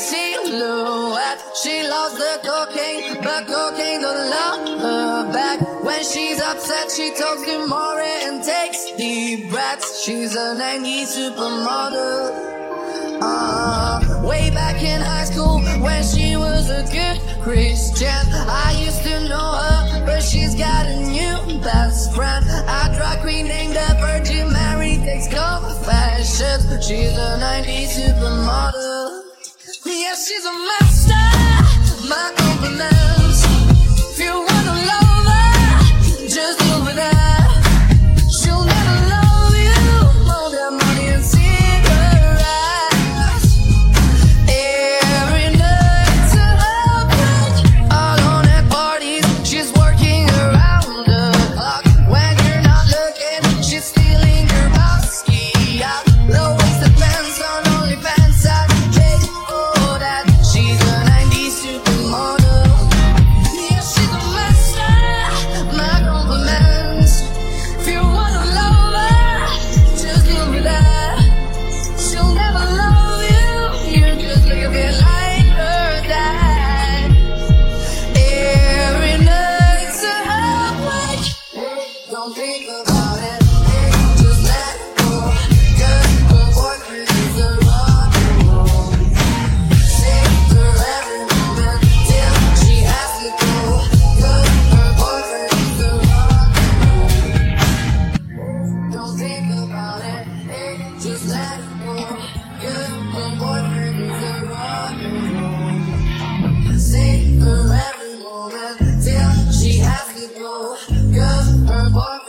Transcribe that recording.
silhouette. She loves the cocaine, but cocaine don't love her back. When she's upset, she talks to Maury and takes deep breaths. She's a 90s supermodel. Uh, way back in high school when she was a good Christian. I used to know her, but she's got a new best friend. A drag queen named the Virgin Mary takes confessions. She's a 90s supermodel. Yeah, she's a master. My compliments. just let it go. You're my boyfriend, you're. Save for every moment till she has to go. You're her boyfriend.